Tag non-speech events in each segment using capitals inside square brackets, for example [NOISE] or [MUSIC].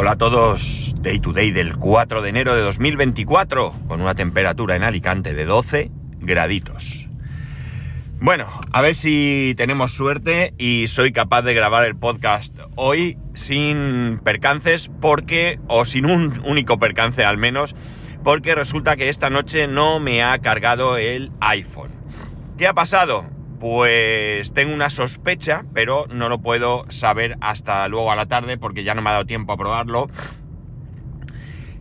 Hola a todos, Day to Day del 4 de enero de 2024, con una temperatura en Alicante de 12 graditos. Bueno, a ver si tenemos suerte y soy capaz de grabar el podcast hoy sin percances, porque, o sin un único percance al menos, porque resulta que esta noche no me ha cargado el iPhone. ¿Qué ha pasado? Pues tengo una sospecha, pero no lo puedo saber hasta luego a la tarde porque ya no me ha dado tiempo a probarlo.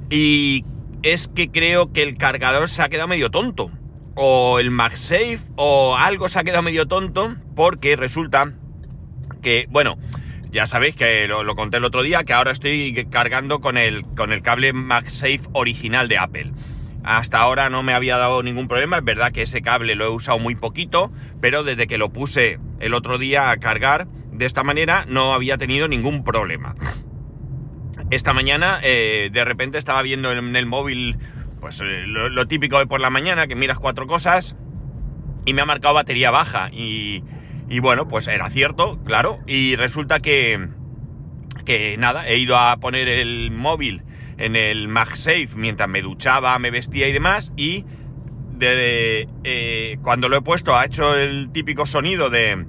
Y es que creo que el cargador se ha quedado medio tonto. O el MagSafe o algo se ha quedado medio tonto porque resulta que, bueno, ya sabéis que lo, conté el otro día, que ahora estoy cargando con el, con el cable MagSafe original de Apple. Hasta ahora no me había dado ningún problema, es verdad que ese cable lo he usado muy poquito, pero desde que lo puse el otro día a cargar de esta manera no había tenido ningún problema. Esta mañana eh, de repente estaba viendo en el móvil pues eh, lo, típico de por la mañana, que miras cuatro cosas y me ha marcado batería baja y, y bueno, pues era cierto, claro, y resulta que, que nada, he ido a poner el móvil en el MagSafe mientras me duchaba, me vestía y demás. Y de, eh, cuando lo he puesto ha hecho el típico sonido de...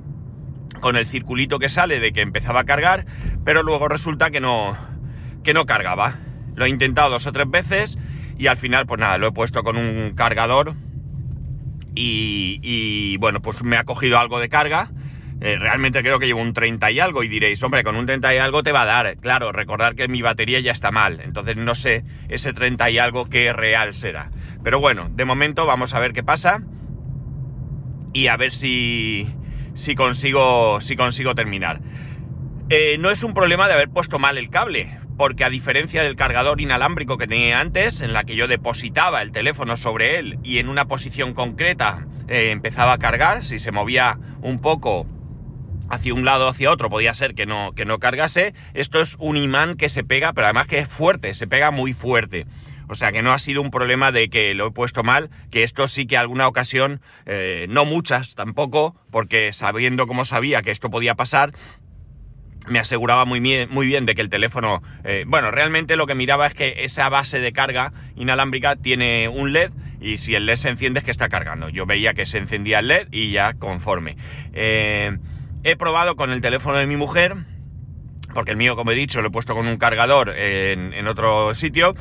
con el circulito que sale de que empezaba a cargar, pero luego resulta que no, que no cargaba. Lo he intentado dos o tres veces y al final pues nada, lo he puesto con un cargador y, y bueno, pues me ha cogido algo de carga eh, realmente creo que llevo un 30 y algo y diréis, hombre, con un 30 y algo te va a dar. Claro, recordar que mi batería ya está mal, entonces no sé ese 30 y algo qué real será. Pero bueno, de momento vamos a ver qué pasa y a ver si, si, consigo, si consigo terminar. Eh, no es un problema de haber puesto mal el cable, porque a diferencia del cargador inalámbrico que tenía antes, en la que yo depositaba el teléfono sobre él y en una posición concreta eh, empezaba a cargar, si se movía un poco hacia un lado o hacia otro, podía ser que no, que no cargase. Esto es un imán que se pega, pero además que es fuerte, se pega muy fuerte. O sea que no ha sido un problema de que lo he puesto mal, que esto sí que alguna ocasión, eh, no muchas tampoco, porque sabiendo cómo sabía que esto podía pasar, me aseguraba muy bien, muy bien de que el teléfono... Eh, bueno, realmente lo que miraba es que esa base de carga inalámbrica tiene un LED y si el LED se enciende es que está cargando. Yo veía que se encendía el LED y ya conforme. Eh, He probado con el teléfono de mi mujer, porque el mío, como he dicho, lo he puesto con un cargador en, otro sitio,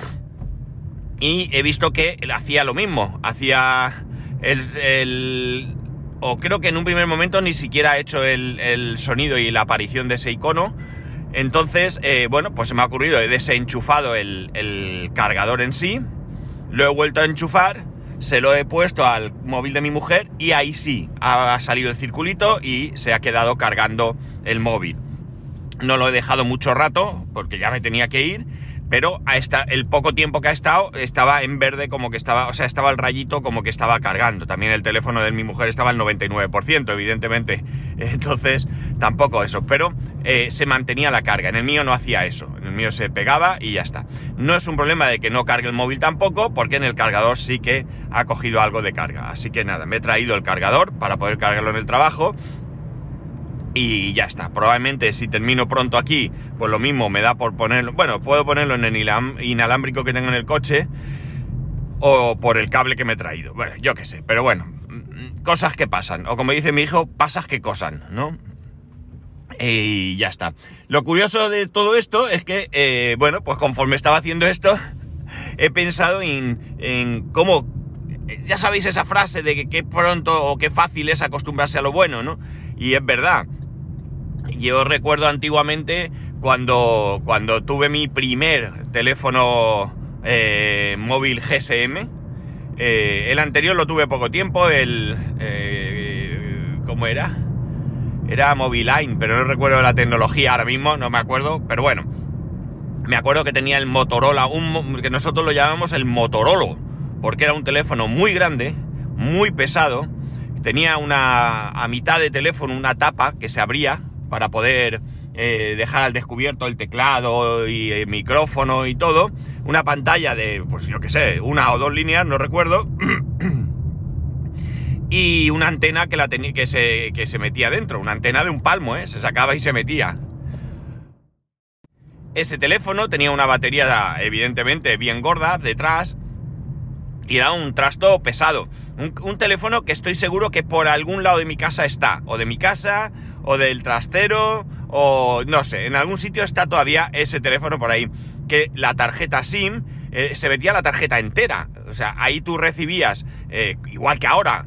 y he visto que hacía lo mismo, hacía el, o creo que en un primer momento ni siquiera ha hecho el, el sonido y la aparición de ese icono. Entonces, eh, bueno, pues se me ha ocurrido, he desenchufado el, el cargador en sí, lo he vuelto a enchufar se lo he puesto al móvil de mi mujer y ahí sí ha salido el circulito y se ha quedado cargando el móvil. No lo he dejado mucho rato porque ya me tenía que ir, pero a esta, el poco tiempo que ha estado estaba en verde como que estaba, o sea, estaba el rayito como que estaba cargando. También el teléfono de mi mujer estaba al 99%, evidentemente. [LAUGHS] Entonces, tampoco eso, pero eh, se mantenía la carga. En el mío no hacía eso, en el mío se pegaba y ya está. No es un problema de que no cargue el móvil tampoco, porque en el cargador sí que ha cogido algo de carga. Así que nada, me he traído el cargador para poder cargarlo en el trabajo y ya está. Probablemente si termino pronto aquí, pues lo mismo me da por ponerlo. Bueno, puedo ponerlo en el inalámbrico que tengo en el coche o por el cable que me he traído. Bueno, yo qué sé, pero bueno, cosas que pasan. O como dice mi hijo, pasas que cosan, ¿no? Y ya está. Lo curioso de todo esto es que, eh, bueno, pues conforme estaba haciendo esto, [LAUGHS] he pensado en, en cómo. Ya sabéis esa frase de que qué pronto o qué fácil es acostumbrarse a lo bueno, ¿no? Y es verdad. Yo recuerdo antiguamente cuando, cuando tuve mi primer teléfono eh, móvil GSM. Eh, el anterior lo tuve poco tiempo, el... Eh, ¿Cómo era? Era Moviline, pero no recuerdo la tecnología ahora mismo, no me acuerdo, pero bueno. Me acuerdo que tenía el Motorola, un, que nosotros lo llamamos el Motorola, porque era un teléfono muy grande, muy pesado, tenía una a mitad de teléfono una tapa que se abría para poder eh, dejar al descubierto el teclado y el micrófono y todo. Una pantalla de, pues yo qué sé, una o dos líneas, no recuerdo. [CLEARS THROAT] y una antena que, la que, se, que se metía dentro, una antena de un palmo, ¿eh? se sacaba y se metía. ese teléfono tenía una batería evidentemente bien gorda detrás y era un trasto pesado. Un, teléfono que estoy seguro que por algún lado de mi casa está, o de mi casa, o del trastero, o no sé, en algún sitio está todavía ese teléfono por ahí. Que la tarjeta SIM eh, se metía la tarjeta entera. O sea, ahí tú recibías, eh, igual que ahora,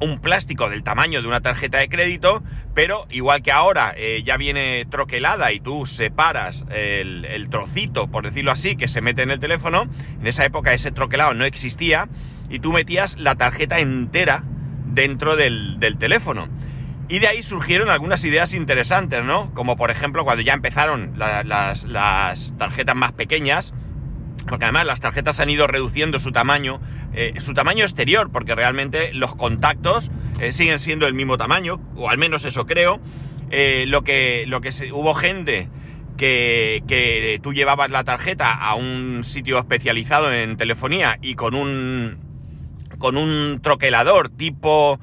un plástico del tamaño de una tarjeta de crédito, pero igual que ahora eh, ya viene troquelada y tú separas el, trocito, por decirlo así, que se mete en el teléfono, en esa época ese troquelado no existía y tú metías la tarjeta entera dentro del, teléfono. Y de ahí surgieron algunas ideas interesantes, ¿no? Como por ejemplo cuando ya empezaron las, tarjetas más pequeñas, porque además las tarjetas han ido reduciendo su tamaño, eh, su tamaño exterior, porque realmente los contactos eh, siguen siendo el mismo tamaño, o al menos eso creo. Eh, lo que, lo que hubo gente que, que, tú llevabas la tarjeta a un sitio especializado en telefonía y con un con un troquelador tipo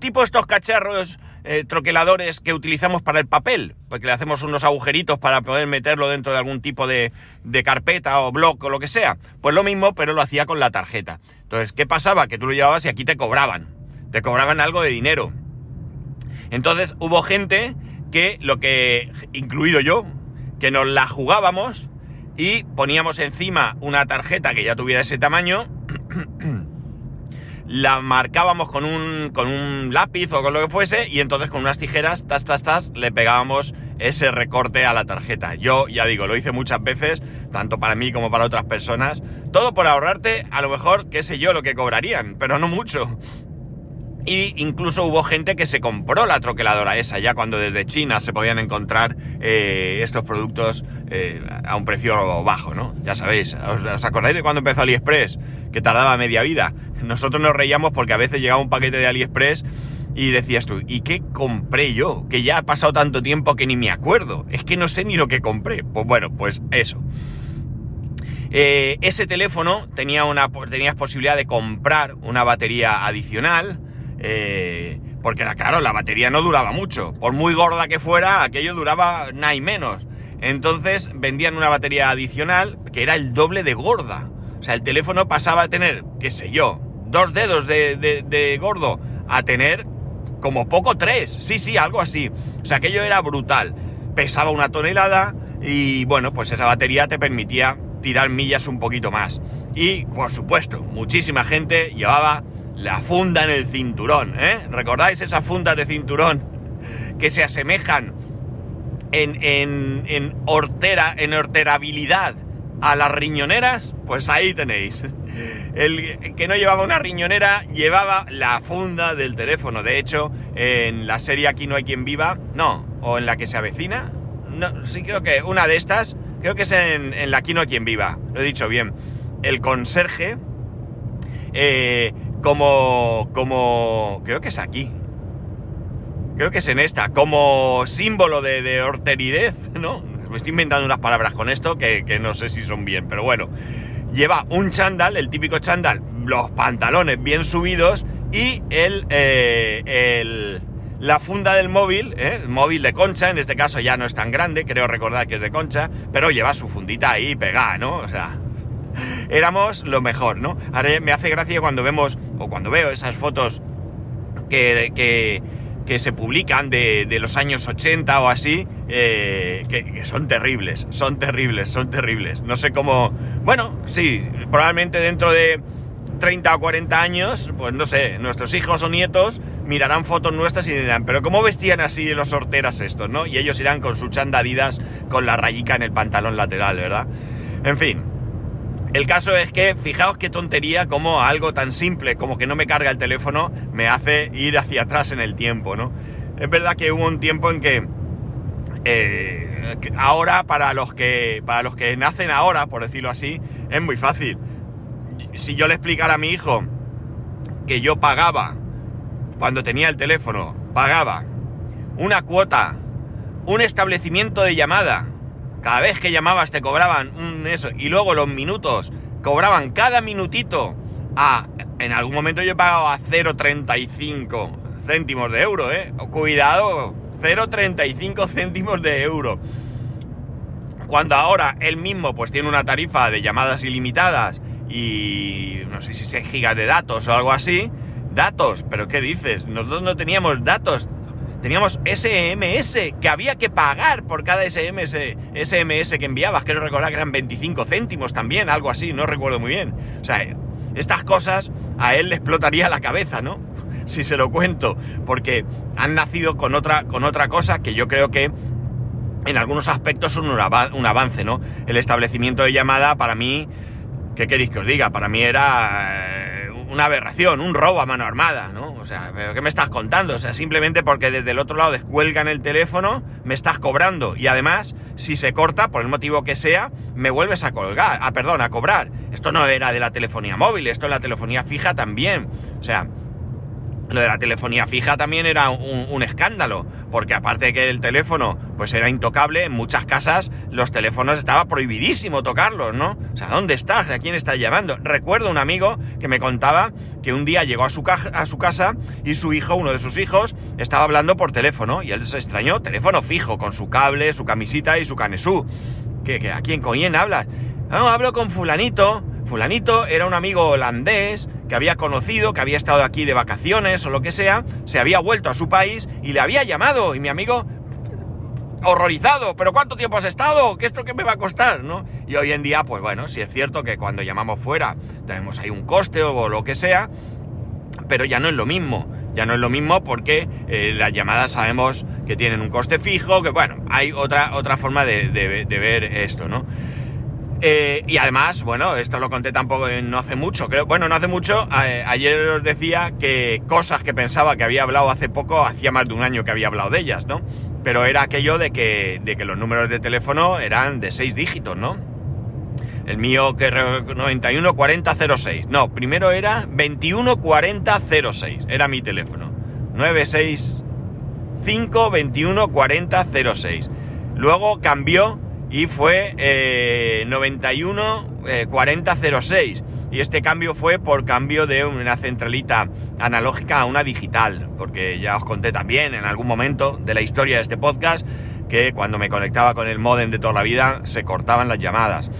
tipo estos cacharros eh, troqueladores que utilizamos para el papel, porque le hacemos unos agujeritos para poder meterlo dentro de algún tipo de, de carpeta o blog o lo que sea. Pues lo mismo, pero lo hacía con la tarjeta. Entonces, ¿qué pasaba? Que tú lo llevabas y aquí te cobraban. Te cobraban algo de dinero. Entonces hubo gente que lo que, incluido yo, que nos la jugábamos y poníamos encima una tarjeta que ya tuviera ese tamaño [CLEARS THROAT] la marcábamos con un, con un lápiz o con lo que fuese y entonces con unas tijeras, tas, tas, tas, le pegábamos ese recorte a la tarjeta. Yo, ya digo, lo hice muchas veces, tanto para mí como para otras personas. Todo por ahorrarte, a lo mejor, qué sé yo, lo que cobrarían, pero no mucho. Y incluso hubo gente que se compró la troqueladora esa, ya cuando desde China se podían encontrar eh, estos productos eh, a un precio bajo, ¿no? Ya sabéis, ¿os, ¿os, acordáis de cuando empezó AliExpress? Que tardaba media vida. Nosotros nos reíamos porque a veces llegaba un paquete de AliExpress y decías tú, ¿y qué compré yo? Que ya ha pasado tanto tiempo que ni me acuerdo. Es que no sé ni lo que compré. Pues bueno, pues eso. Eh, ese teléfono tenía una, tenías posibilidad de comprar una batería adicional. Eh, porque claro, la batería no duraba mucho. Por muy gorda que fuera, aquello duraba nada y menos. Entonces vendían una batería adicional que era el doble de gorda. O sea, el teléfono pasaba a tener, qué sé yo, dos dedos de, gordo a tener como poco tres. Sí, sí, algo así. O sea, aquello era brutal. Pesaba una tonelada y bueno, pues esa batería te permitía tirar millas un poquito más. Y, por supuesto, muchísima gente llevaba la funda en el cinturón, ¿eh? ¿Recordáis esas fundas de cinturón que se asemejan en, en, en hortera, en horterabilidad a las riñoneras? Pues ahí tenéis. El que no llevaba una riñonera llevaba la funda del teléfono. De hecho, en la serie Aquí no hay quien viva, no, o en la que se avecina, no, sí creo que una de estas, creo que es en, la Aquí no hay quien viva, lo he dicho bien. El conserje, eh, como, como, creo que es aquí, creo que es en esta, como símbolo de, de ¿no? Me estoy inventando unas palabras con esto que, que no sé si son bien, pero bueno lleva un chándal, el típico chándal, los pantalones bien subidos y el, eh, el la funda del móvil, ¿eh? móvil de concha, en este caso ya no es tan grande, creo recordar que es de concha, pero lleva su fundita ahí pegada, ¿no? O sea, [LAUGHS] éramos lo mejor, ¿no? Ahora me hace gracia cuando vemos, o cuando veo esas fotos que, que que se publican de, los años 80 o así, eh, que, son terribles, son terribles, son terribles. No sé cómo... Bueno, sí, probablemente dentro de 30 o 40 años, pues no sé, nuestros hijos o nietos mirarán fotos nuestras y dirán, pero ¿cómo vestían así los sorteras estos, no? Y ellos irán con su chandadidas con la rayica en el pantalón lateral, ¿verdad? En fin, el caso es que, fijaos qué tontería como algo tan simple como que no me carga el teléfono me hace ir hacia atrás en el tiempo, ¿no? Es verdad que hubo un tiempo en que eh, ahora para los que para los que nacen ahora, por decirlo así, es muy fácil. Si yo le explicara a mi hijo que yo pagaba cuando tenía el teléfono, pagaba una cuota, un establecimiento de llamada cada vez que llamabas te cobraban un eso. Y luego los minutos cobraban cada minutito a... En algún momento yo he pagado a 0,35 céntimos de euro, ¿eh? Cuidado, 0,35 céntimos de euro. Cuando ahora él mismo pues tiene una tarifa de llamadas ilimitadas y no sé si 6 gigas de datos o algo así. Datos, pero ¿qué dices? Nosotros no teníamos datos. Teníamos SMS que había que pagar por cada SMS, SMS que enviabas. Quiero recordar que eran 25 céntimos también, algo así, no recuerdo muy bien. O sea, estas cosas a él le explotaría la cabeza, ¿no? [LAUGHS] Si se lo cuento, porque han nacido con otra, con otra cosa que yo creo que en algunos aspectos son un, avance, ¿no? El establecimiento de llamada para mí, ¿qué queréis que os diga? Para mí era eh, una aberración, un robo a mano armada, ¿no? O sea, ¿pero qué me estás contando? O sea, simplemente porque desde el otro lado descuelgan el teléfono, me estás cobrando. Y además, si se corta, por el motivo que sea, me vuelves a colgar, ah, perdón, a cobrar. Esto no era de la telefonía móvil, esto en la telefonía fija también. O sea, lo de la telefonía fija también era un, escándalo, porque aparte que el teléfono pues era intocable, en muchas casas los teléfonos estaba prohibidísimo tocarlos, ¿no? O sea, ¿dónde estás? ¿A quién estás llamando? Recuerdo un amigo que me contaba que un día llegó a su, a su casa y su hijo, uno de sus hijos, estaba hablando por teléfono y él se extrañó, teléfono fijo, con su cable, su camisita y su canesú. ¿Qué, a quién, con quién hablas? No, hablo con fulanito. Fulanito era un amigo holandés que había conocido, que había estado aquí de vacaciones o lo que sea, se había vuelto a su país y le había llamado. Y mi amigo, horrorizado, ¿pero cuánto tiempo has estado? ¿Qué esto qué me va a costar? ¿no? Y hoy en día, pues bueno, sí es cierto que cuando llamamos fuera tenemos ahí un coste o lo que sea, pero ya no es lo mismo. Ya no es lo mismo porque eh, las llamadas sabemos que tienen un coste fijo, que bueno, hay otra, otra forma de, de ver esto, ¿no? Eh, y además, bueno, esto lo conté tampoco no hace mucho, creo, bueno, no hace mucho, ayer os decía que cosas que pensaba que había hablado hace poco, hacía más de un año que había hablado de ellas, ¿no? Pero era aquello de que, de que los números de teléfono eran de seis dígitos, ¿no? El mío que 914006. No, primero era 214006. Era mi teléfono. 965 214006. Luego cambió y fue eh, 91 4006 y este cambio fue por cambio de una centralita analógica a una digital porque ya os conté también en algún momento de la historia de este podcast que cuando me conectaba con el modem de toda la vida se cortaban las llamadas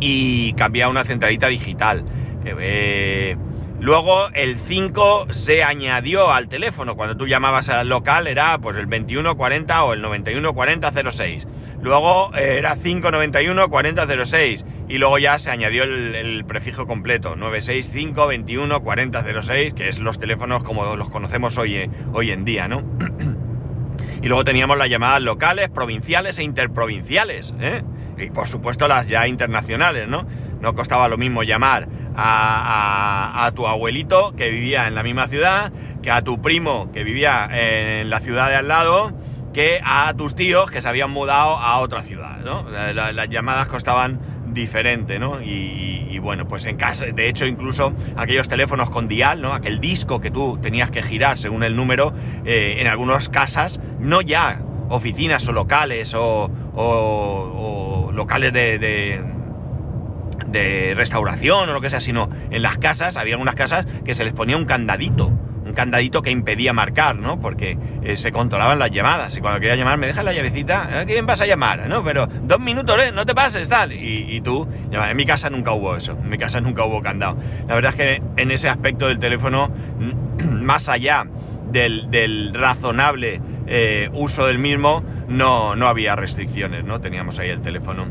y cambiaba a una centralita digital eh, eh, Luego el 5 se añadió al teléfono. Cuando tú llamabas al local era pues el 2140 o el 914006. Luego eh, era 5914006 y luego ya se añadió el, prefijo completo 965 21 que es los teléfonos como los conocemos hoy, eh, hoy en día, ¿no? [CLEARS THROAT] y luego teníamos las llamadas locales, provinciales e interprovinciales, ¿eh? Y por supuesto las ya internacionales, ¿no? No costaba lo mismo llamar a, tu abuelito que vivía en la misma ciudad, que a tu primo que vivía en la ciudad de al lado, que a tus tíos que se habían mudado a otra ciudad, las llamadas costaban diferente. Y, bueno, pues en casa, de hecho, incluso aquellos teléfonos con dial. Aquel disco que tú tenías que girar según el número, eh, en algunas casas, no ya oficinas o locales o, locales de de restauración o lo que sea, sino en las casas, había algunas casas que se les ponía un candadito, un candadito que impedía marcar, ¿no? Porque eh, se controlaban las llamadas y cuando quería llamar me dejas la llavecita, ¿a quién vas a llamar? ¿no? Pero dos minutos, ¿eh? No te pases, tal. Y, tú, en mi casa nunca hubo eso, en mi casa nunca hubo candado. La verdad es que en ese aspecto del teléfono, [CLEARS THROAT] más allá del, razonable eh, uso del mismo, no, no había restricciones, ¿no? Teníamos ahí el teléfono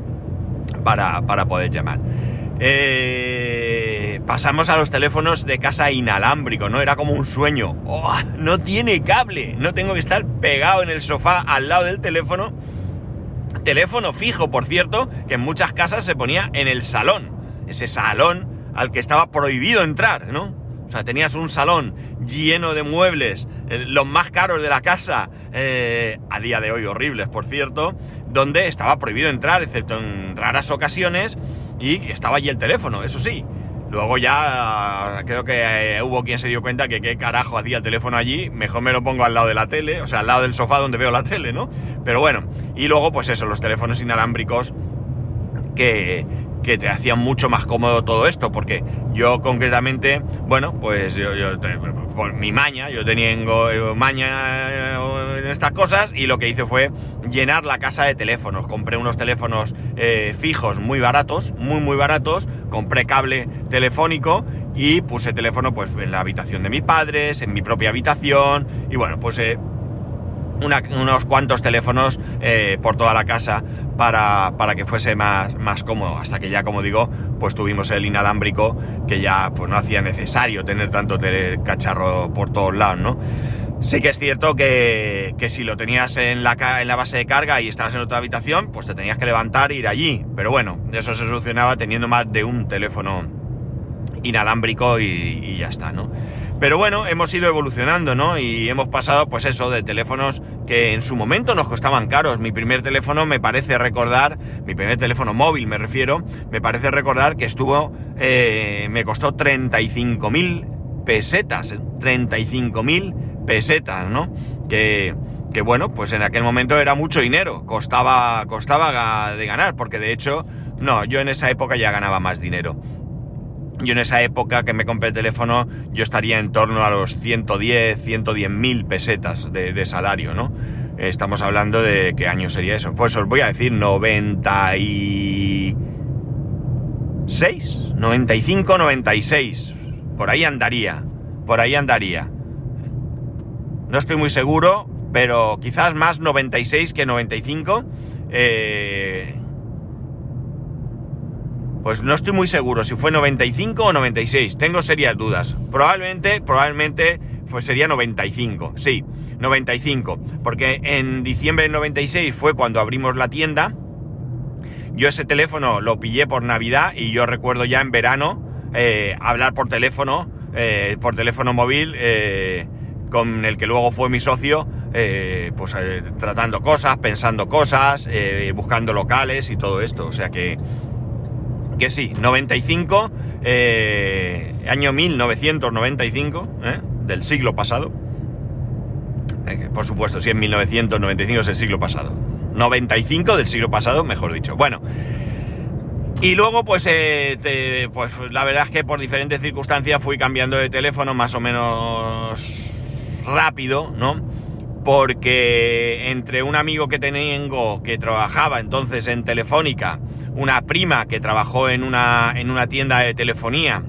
para, para poder llamar. Eh, pasamos a los teléfonos de casa inalámbrico, ¿no? Era como un sueño. ¡Oh! no tiene cable, no tengo que estar pegado en el sofá al lado del teléfono. Teléfono fijo, por cierto, que en muchas casas se ponía en el salón. Ese salón al que estaba prohibido entrar, ¿no? O sea, tenías un salón lleno de muebles, eh, los más caros de la casa, eh, a día de hoy horribles, por cierto, donde estaba prohibido entrar, excepto en raras ocasiones, y estaba allí el teléfono, eso sí. Luego ya creo que eh, hubo quien se dio cuenta que qué carajo hacía el teléfono allí, mejor me lo pongo al lado de la tele, o sea, al lado del sofá donde veo la tele, ¿no? Pero bueno, y luego pues eso, los teléfonos inalámbricos que, que te hacían mucho más cómodo todo esto, porque yo concretamente, bueno, pues yo, por mi maña, yo tenía eh, maña eh, en estas cosas y lo que hice fue llenar la casa de teléfonos. Compré unos teléfonos eh, fijos muy baratos, muy muy baratos, compré cable telefónico y puse teléfono pues en la habitación de mis padres, en mi propia habitación y bueno, pues unos cuantos teléfonos por toda la casa para, para, que fuese más, más cómodo. Hasta que ya, como digo, pues tuvimos el inalámbrico que ya pues no hacía necesario tener tanto cacharro por todos lados, ¿no? Sí que es cierto que, que si lo tenías en la, en la, base de carga y estabas en otra habitación, pues te tenías que levantar e ir allí. Pero bueno, eso se solucionaba teniendo más de un teléfono inalámbrico y, y ya está, ¿no? Pero bueno, hemos ido evolucionando, ¿no? Y hemos pasado, pues eso, de teléfonos que en su momento nos costaban caros. Mi primer teléfono me parece recordar, mi primer teléfono móvil me refiero, me parece recordar que estuvo, eh, me costó 35.000 pesetas, 35.000 ¿eh? pesetas, ¿no? Que, que bueno, pues en aquel momento era mucho dinero, costaba, costaba de ganar, porque de hecho, no, yo en esa época ya ganaba más dinero. Yo en esa época que me compré el teléfono, yo estaría en torno a los 110, 110 mil pesetas de, salario, ¿no? Estamos hablando de qué año sería eso. Pues os voy a decir 96, 95, 96. Por ahí andaría, por ahí andaría. No estoy muy seguro, pero quizás más 96 que 95. Eh, pues no estoy muy seguro si fue 95 o 96. Tengo serias dudas. Probablemente, probablemente, pues sería 95. Sí, 95. Porque en diciembre del 96 fue cuando abrimos la tienda. Yo ese teléfono lo pillé por Navidad y yo recuerdo ya en verano eh, hablar por teléfono, eh, por teléfono móvil, eh, con el que luego fue mi socio, pues tratando cosas, pensando cosas, buscando locales y todo esto. O sea que que sí, 95, eh, año 1995, ¿eh? del siglo pasado. Eh, por supuesto, si en 1995 es el siglo pasado. 95 del siglo pasado, mejor dicho. Bueno. Y luego, pues, pues la verdad es que por diferentes circunstancias fui cambiando de teléfono más o menos rápido, ¿no? Porque entre un amigo que tengo que trabajaba entonces en Telefónica una prima que trabajó en una, en una tienda de telefonía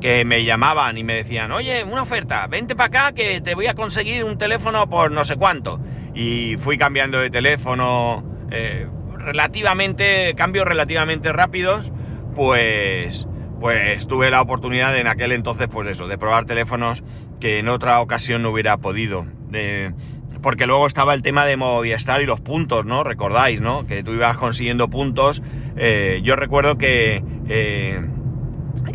que me llamaban y me decían, oye, una oferta, vente para acá que te voy a conseguir un teléfono por no sé cuánto. Y fui cambiando de teléfono eh, relativamente, cambios relativamente rápidos, pues, pues tuve la oportunidad en aquel entonces, pues eso, de probar teléfonos que en otra ocasión no hubiera podido. De, porque luego estaba el tema de Movistar y los puntos, ¿no? Recordáis, ¿no? Que tú ibas consiguiendo puntos. Eh, yo recuerdo que eh,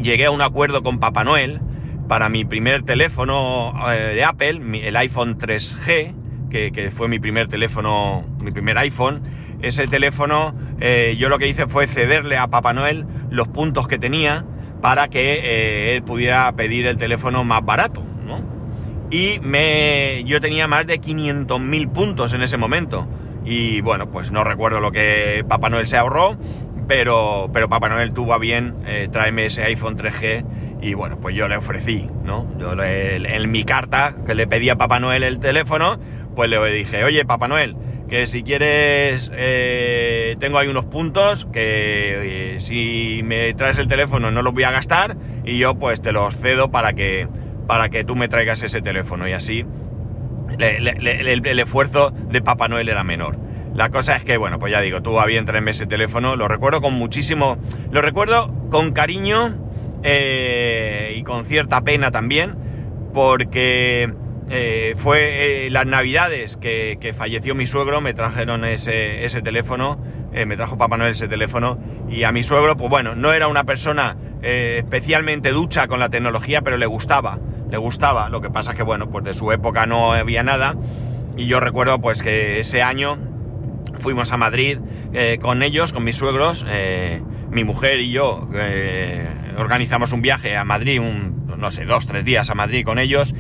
llegué a un acuerdo con Papá Noel para mi primer teléfono eh, de Apple, el iPhone 3G, que, fue mi primer teléfono, mi primer iPhone. Ese teléfono, yo lo que hice fue cederle a Papá Noel los puntos que tenía para que él pudiera pedir el teléfono más barato y me, yo tenía más de 500.000 puntos en ese momento. Y bueno, pues no recuerdo lo que Papá Noel se ahorró, pero, pero Papá Noel tuvo a bien eh, traerme ese iPhone 3G y bueno, pues yo le ofrecí, ¿no? Yo en mi carta que le pedí a Papá Noel el teléfono, pues le dije, oye Papá Noel, que si quieres eh, tengo ahí unos puntos que eh, si me traes el teléfono no los voy a gastar y yo pues te los cedo para que para que tú me traigas ese teléfono y así el, esfuerzo de Papá Noel era menor. La cosa es que, bueno, pues ya digo, tuvo a bien traerme ese teléfono, lo recuerdo con muchísimo, lo recuerdo con cariño eh, y con cierta pena también, porque eh, fue eh, las navidades que, falleció mi suegro, me trajeron ese, ese teléfono, me trajo Papá Noel ese teléfono, y a mi suegro, pues bueno, no era una persona especialmente ducha con la tecnología, pero le gustaba le gustaba. Lo que pasa es que, bueno, pues de su época no había nada. Y yo recuerdo pues que ese año fuimos a Madrid eh, con ellos, con mis suegros, eh, mi mujer y yo eh, organizamos un viaje a Madrid, un, no sé, dos, tres días a Madrid con ellos.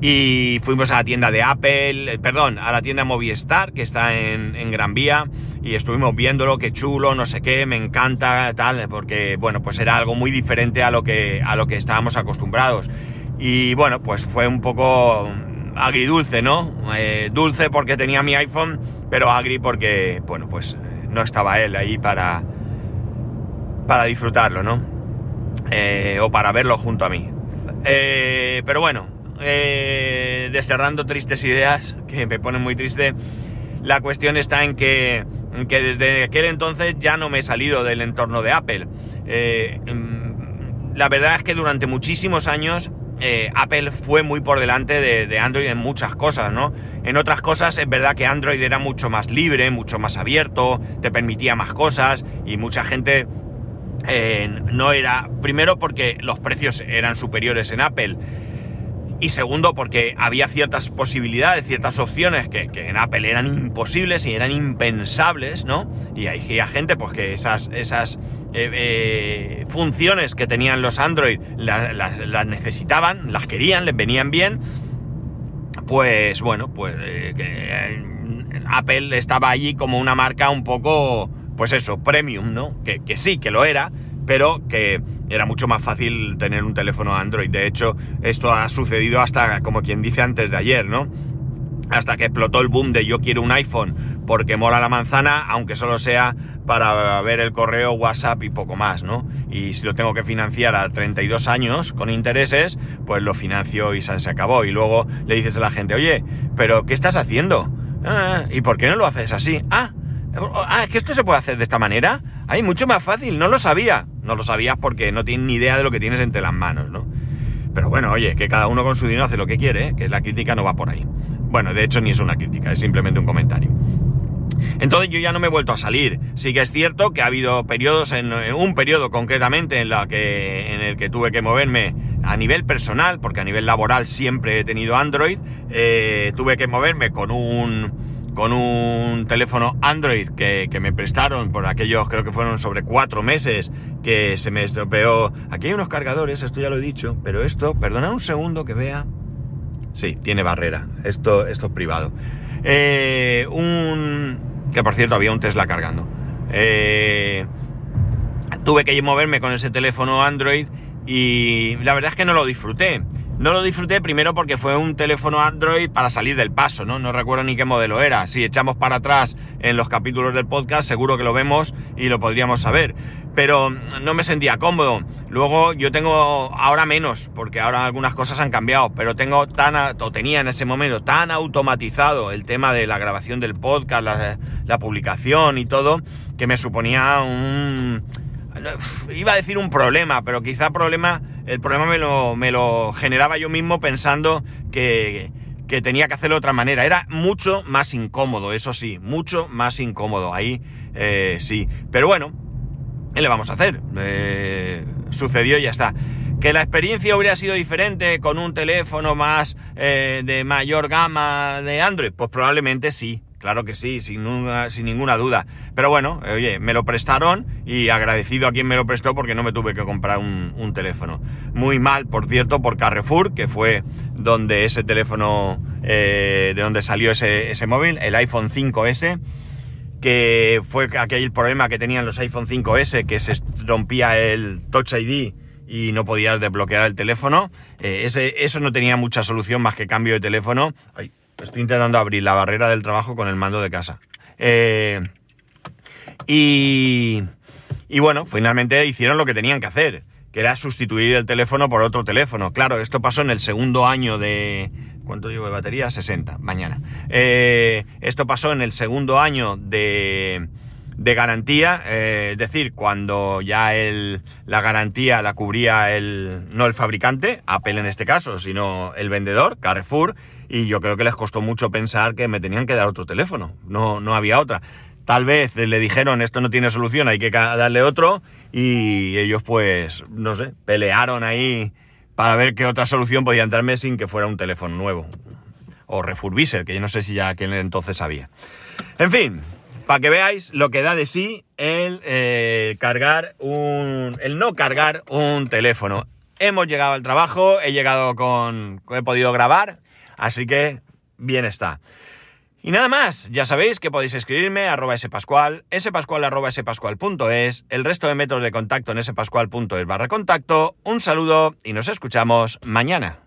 Y fuimos a la tienda de Apple, eh, perdón, a la tienda Movistar, que está en, Gran Vía, y estuvimos viéndolo, qué chulo, no sé qué, me encanta, tal, porque, bueno, pues era algo muy diferente a lo que, a lo que estábamos acostumbrados. Y bueno, pues fue un poco agridulce, ¿no? Eh, dulce porque tenía mi iPhone, pero agri porque, bueno, pues no estaba él ahí para, para disfrutarlo, ¿no? Eh, o para verlo junto a mí. Eh, pero bueno, eh, desterrando tristes ideas que me ponen muy triste, la cuestión está en que, desde aquel entonces ya no me he salido del entorno de Apple. Mm, la verdad es que durante muchísimos años Apple fue muy por delante de, de, Android en muchas cosas, ¿no? En otras cosas es verdad que Android era mucho más libre, mucho más abierto, te permitía más cosas y mucha gente eh, no era, primero porque los precios eran superiores en Apple y segundo porque había ciertas posibilidades, ciertas opciones que, que en Apple eran imposibles y eran impensables, ¿no? Y hay, gente pues que esas, esas eh, eh, funciones que tenían los Android las, necesitaban, las querían, les venían bien, pues bueno, pues que, Apple estaba allí como una marca un poco pues eso, premium, ¿no? Que, que, sí, que lo era, pero que era mucho más fácil tener un teléfono Android. De hecho, esto ha sucedido hasta, como quien dice, antes de ayer, ¿no? Hasta que explotó el boom de yo quiero un iPhone porque mola la manzana, aunque solo sea para ver el correo, WhatsApp y poco más, ¿no? Y si lo tengo que financiar a 32 años con intereses, pues lo financio y se acabó. Y luego le dices a la gente, oye, pero ¿qué estás haciendo? Ah, ¿Y por qué no lo haces así? Ah, Ah, es que esto se puede hacer de esta manera. Ay, mucho más fácil, no lo sabía. No lo sabías porque no tienes ni idea de lo que tienes entre las manos, ¿no? Pero bueno, oye, que cada uno con su dinero hace lo que quiere, ¿eh? que la crítica no va por ahí. Bueno, de hecho ni es una crítica, es simplemente un comentario. Entonces yo ya no me he vuelto a salir. Sí que es cierto que ha habido periodos, en, un periodo concretamente en, la que, en el que tuve que moverme a nivel personal, porque a nivel laboral siempre he tenido Android, eh, tuve que moverme con un con un teléfono Android que, que, me prestaron por aquellos, creo que fueron sobre cuatro meses, que se me estropeó. Aquí hay unos cargadores, esto ya lo he dicho, pero esto, perdona un segundo que vea. Sí, tiene barrera, esto, esto es privado. Eh, un... que por cierto había un Tesla cargando. Eh, tuve que moverme con ese teléfono Android y la verdad es que no lo disfruté. No lo disfruté primero porque fue un teléfono Android para salir del paso, ¿no? No recuerdo ni qué modelo era. Si echamos para atrás en los capítulos del podcast, seguro que lo vemos y lo podríamos saber. Pero no me sentía cómodo. Luego yo tengo ahora menos, porque ahora algunas cosas han cambiado, pero tengo tan, o tenía en ese momento tan automatizado el tema de la grabación del podcast, la, la publicación y todo, que me suponía un... Iba a decir un problema, pero quizá problema el problema me lo, me lo generaba yo mismo pensando que, tenía que hacerlo de otra manera. Era mucho más incómodo, eso sí, mucho más incómodo. Ahí eh, sí. Pero bueno, ¿qué le vamos a hacer? Eh, sucedió y ya está. ¿Que la experiencia hubiera sido diferente con un teléfono más eh, de mayor gama de Android? Pues probablemente sí. Claro que sí, sin, sin ninguna duda. Pero bueno, oye, me lo prestaron y agradecido a quien me lo prestó porque no me tuve que comprar un, teléfono. Muy mal, por cierto, por Carrefour, que fue donde ese teléfono, eh, de donde salió ese, móvil, el iPhone 5S, que fue aquel problema que tenían los iPhone 5S, que se rompía el Touch ID y no podías desbloquear el teléfono. Eh, eso no tenía mucha solución más que cambio de teléfono. Estoy intentando abrir la barrera del trabajo con el mando de casa. Eh, y, y bueno, finalmente hicieron lo que tenían que hacer, que era sustituir el teléfono por otro teléfono. Claro, esto pasó en el segundo año de... ¿Cuánto llevo de batería? 60, mañana. Eh, esto pasó en el segundo año de, de garantía, eh, es decir, cuando ya el, la garantía la cubría el, no el fabricante, Apple en este caso, sino el vendedor, Carrefour, y yo creo que les costó mucho pensar que me tenían que dar otro teléfono, no, no había otra. Tal vez le dijeron esto no tiene solución, hay que darle otro y ellos pues, no sé, pelearon ahí para ver qué otra solución podían darme sin que fuera un teléfono nuevo. O refurbished, que yo no sé si ya aquel entonces había. En fin, para que veáis lo que da de sí el eh, cargar un. el no cargar un teléfono. Hemos llegado al trabajo, he llegado con. he podido grabar Así que, bien está. Y nada más, ya sabéis que podéis escribirme arroba spascual, spascual arroba spascual.es, el resto de métodos de contacto en spascual.es barra contacto. Un saludo y nos escuchamos mañana.